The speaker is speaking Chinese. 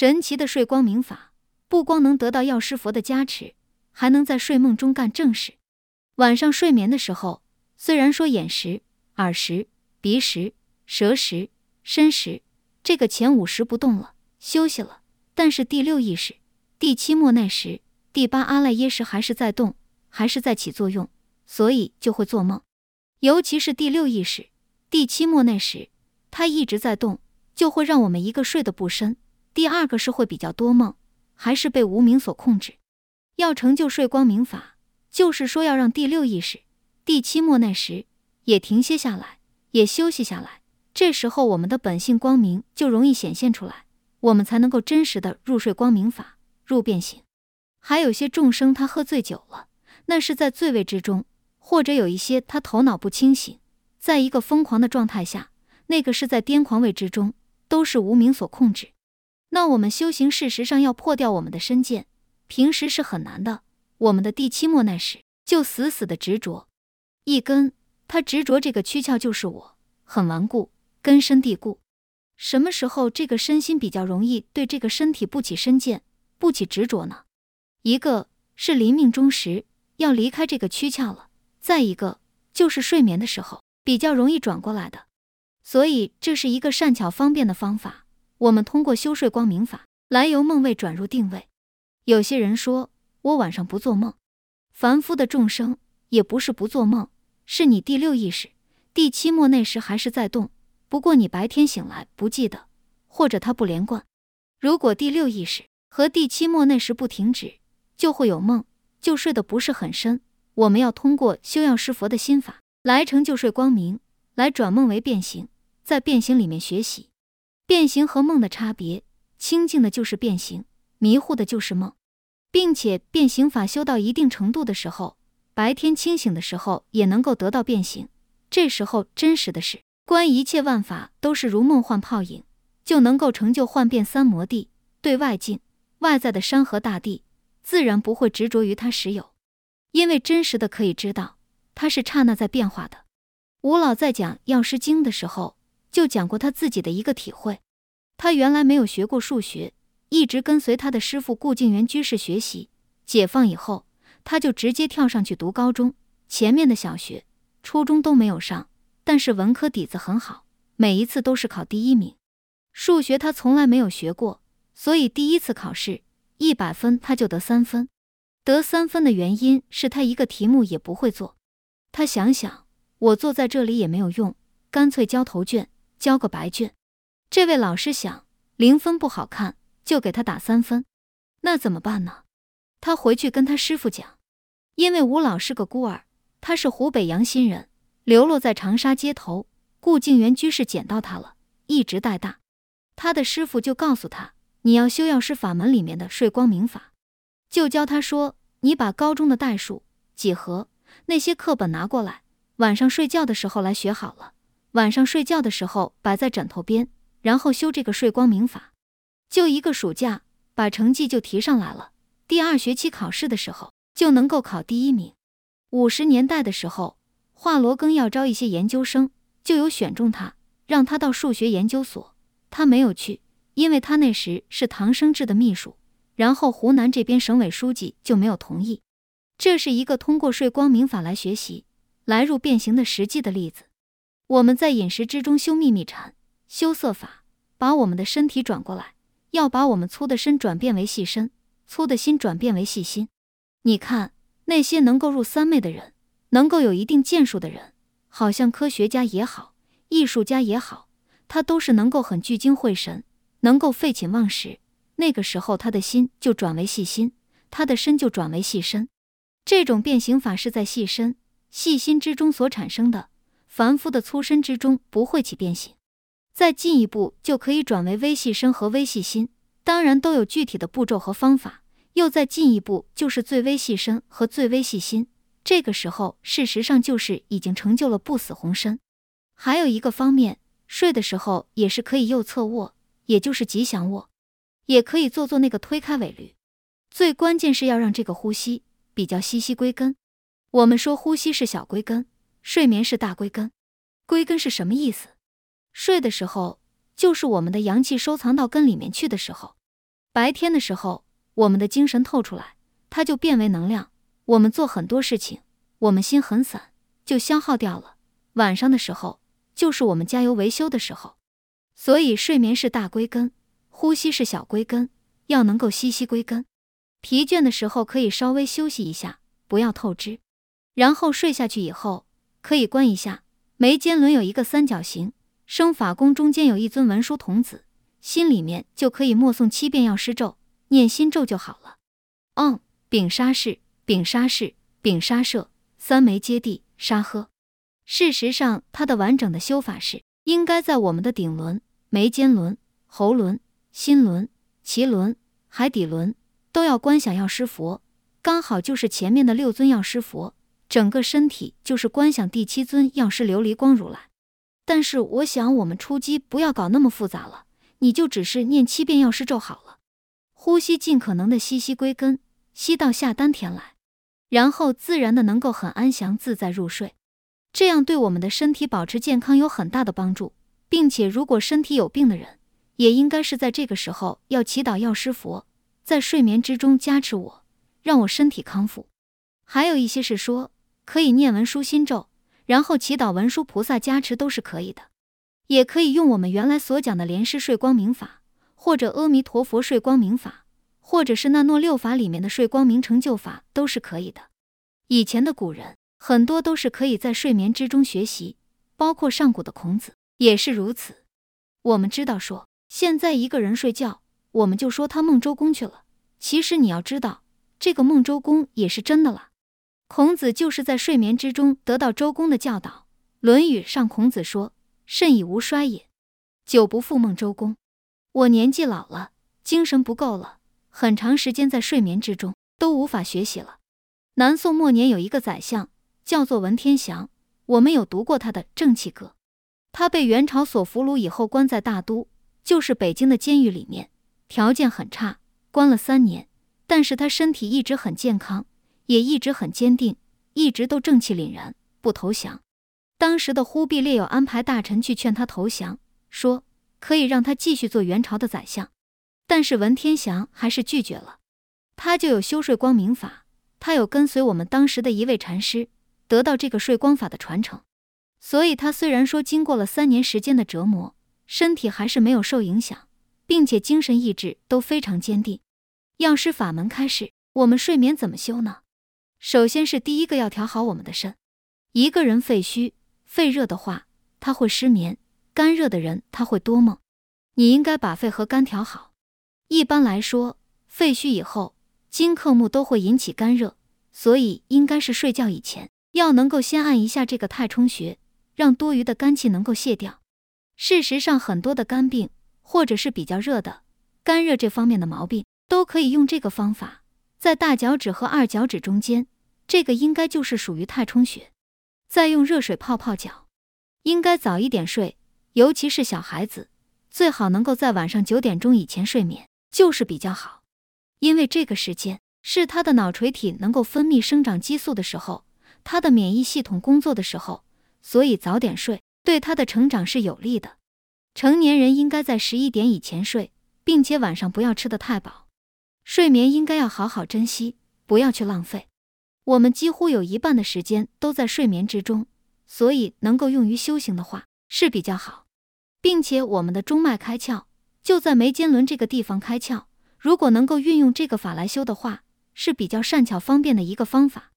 神奇的睡光明法，不光能得到药师佛的加持，还能在睡梦中干正事。晚上睡眠的时候，虽然说眼识、耳识、鼻识、舌识、身识这个前五识不动了，休息了，但是第六意识、第七莫奈识、第八阿赖耶识还是在动，还是在起作用，所以就会做梦。尤其是第六意识、第七莫奈识，它一直在动，就会让我们一个睡得不深。第二个是会比较多梦，还是被无名所控制。要成就睡光明法，就是说要让第六意识、第七莫奈时也停歇下来，也休息下来。这时候我们的本性光明就容易显现出来，我们才能够真实的入睡光明法，入变形。还有些众生他喝醉酒了，那是在醉味之中，或者有一些他头脑不清醒，在一个疯狂的状态下，那个是在癫狂味之中，都是无名所控制。那我们修行，事实上要破掉我们的身见，平时是很难的。我们的第七莫难时，就死死的执着一根，他执着这个躯壳就是我，很顽固，根深蒂固。什么时候这个身心比较容易对这个身体不起身见，不起执着呢？一个是临命终时要离开这个躯壳了，再一个就是睡眠的时候比较容易转过来的。所以这是一个善巧方便的方法。我们通过修睡光明法来由梦位转入定位。有些人说我晚上不做梦，凡夫的众生也不是不做梦，是你第六意识、第七末那时还是在动，不过你白天醒来不记得，或者它不连贯。如果第六意识和第七末那时不停止，就会有梦，就睡得不是很深。我们要通过修药师佛的心法来成就睡光明，来转梦为变形，在变形里面学习。变形和梦的差别，清净的就是变形，迷糊的就是梦，并且变形法修到一定程度的时候，白天清醒的时候也能够得到变形。这时候真实的是，观一切万法都是如梦幻泡影，就能够成就幻变三摩地。对外境、外在的山河大地，自然不会执着于它实有，因为真实的可以知道，它是刹那在变化的。吴老在讲《药师经》的时候。就讲过他自己的一个体会，他原来没有学过数学，一直跟随他的师傅顾静元居士学习。解放以后，他就直接跳上去读高中，前面的小学、初中都没有上，但是文科底子很好，每一次都是考第一名。数学他从来没有学过，所以第一次考试一百分他就得三分。得三分的原因是他一个题目也不会做。他想想，我坐在这里也没有用，干脆交头卷。交个白卷，这位老师想零分不好看，就给他打三分。那怎么办呢？他回去跟他师傅讲，因为吴老是个孤儿，他是湖北阳新人，流落在长沙街头。顾静元居士捡到他了，一直带大。他的师傅就告诉他，你要修药师法门里面的睡光明法，就教他说，你把高中的代数、几何那些课本拿过来，晚上睡觉的时候来学好了。晚上睡觉的时候摆在枕头边，然后修这个睡光明法，就一个暑假把成绩就提上来了。第二学期考试的时候就能够考第一名。五十年代的时候，华罗庚要招一些研究生，就有选中他，让他到数学研究所。他没有去，因为他那时是唐生智的秘书。然后湖南这边省委书记就没有同意。这是一个通过睡光明法来学习、来入变形的实际的例子。我们在饮食之中修秘密禅、修色法，把我们的身体转过来，要把我们粗的身转变为细身，粗的心转变为细心。你看那些能够入三昧的人，能够有一定建树的人，好像科学家也好，艺术家也好，他都是能够很聚精会神，能够废寝忘食。那个时候他的心就转为细心，他的身就转为细身。这种变形法是在细身、细心之中所产生的。凡夫的粗身之中不会起变形，再进一步就可以转为微细身和微细心，当然都有具体的步骤和方法。又再进一步就是最微细身和最微细心，这个时候事实上就是已经成就了不死红身。还有一个方面，睡的时候也是可以右侧卧，也就是吉祥卧，也可以做做那个推开尾闾。最关键是要让这个呼吸比较息息归根。我们说呼吸是小归根。睡眠是大归根，归根是什么意思？睡的时候就是我们的阳气收藏到根里面去的时候。白天的时候，我们的精神透出来，它就变为能量。我们做很多事情，我们心很散，就消耗掉了。晚上的时候，就是我们加油维修的时候。所以睡眠是大归根，呼吸是小归根，要能够息息归根。疲倦的时候可以稍微休息一下，不要透支。然后睡下去以后，可以观一下眉间轮有一个三角形，生法宫中间有一尊文殊童子，心里面就可以默诵七遍药师咒，念心咒就好了。嗯，丙沙士，丙沙士，丙沙社，三枚接地，沙呵。事实上，它的完整的修法是应该在我们的顶轮、眉间轮、喉轮、心轮、脐轮、海底轮都要观想药师佛，刚好就是前面的六尊药师佛。整个身体就是观想第七尊药师琉璃光如来，但是我想我们出击不要搞那么复杂了，你就只是念七遍药师咒好了。呼吸尽可能的吸吸归根，吸到下丹田来，然后自然的能够很安详自在入睡，这样对我们的身体保持健康有很大的帮助，并且如果身体有病的人，也应该是在这个时候要祈祷药师佛在睡眠之中加持我，让我身体康复。还有一些是说。可以念文殊心咒，然后祈祷文殊菩萨加持都是可以的，也可以用我们原来所讲的莲师睡光明法，或者阿弥陀佛睡光明法，或者是那诺六法里面的睡光明成就法都是可以的。以前的古人很多都是可以在睡眠之中学习，包括上古的孔子也是如此。我们知道说现在一个人睡觉，我们就说他梦周公去了，其实你要知道这个梦周公也是真的了。孔子就是在睡眠之中得到周公的教导，《论语》上孔子说：“肾已无衰也，久不复梦周公。”我年纪老了，精神不够了，很长时间在睡眠之中都无法学习了。南宋末年有一个宰相叫做文天祥，我们有读过他的《正气歌》。他被元朝所俘虏以后，关在大都，就是北京的监狱里面，条件很差，关了三年，但是他身体一直很健康。也一直很坚定，一直都正气凛然，不投降。当时的忽必烈有安排大臣去劝他投降，说可以让他继续做元朝的宰相，但是文天祥还是拒绝了。他就有修睡光明法，他有跟随我们当时的一位禅师，得到这个睡光法的传承，所以他虽然说经过了三年时间的折磨，身体还是没有受影响，并且精神意志都非常坚定。药师法门开始，我们睡眠怎么修呢？首先是第一个要调好我们的肾。一个人肺虚、肺热的话，他会失眠；肝热的人他会多梦。你应该把肺和肝调好。一般来说，肺虚以后，金克木都会引起肝热，所以应该是睡觉以前要能够先按一下这个太冲穴，让多余的肝气能够泄掉。事实上，很多的肝病或者是比较热的肝热这方面的毛病，都可以用这个方法。在大脚趾和二脚趾中间，这个应该就是属于太冲穴。再用热水泡泡脚，应该早一点睡，尤其是小孩子，最好能够在晚上九点钟以前睡眠，就是比较好。因为这个时间是他的脑垂体能够分泌生长激素的时候，他的免疫系统工作的时候，所以早点睡对他的成长是有利的。成年人应该在十一点以前睡，并且晚上不要吃得太饱。睡眠应该要好好珍惜，不要去浪费。我们几乎有一半的时间都在睡眠之中，所以能够用于修行的话是比较好，并且我们的中脉开窍就在眉间轮这个地方开窍。如果能够运用这个法来修的话，是比较善巧方便的一个方法。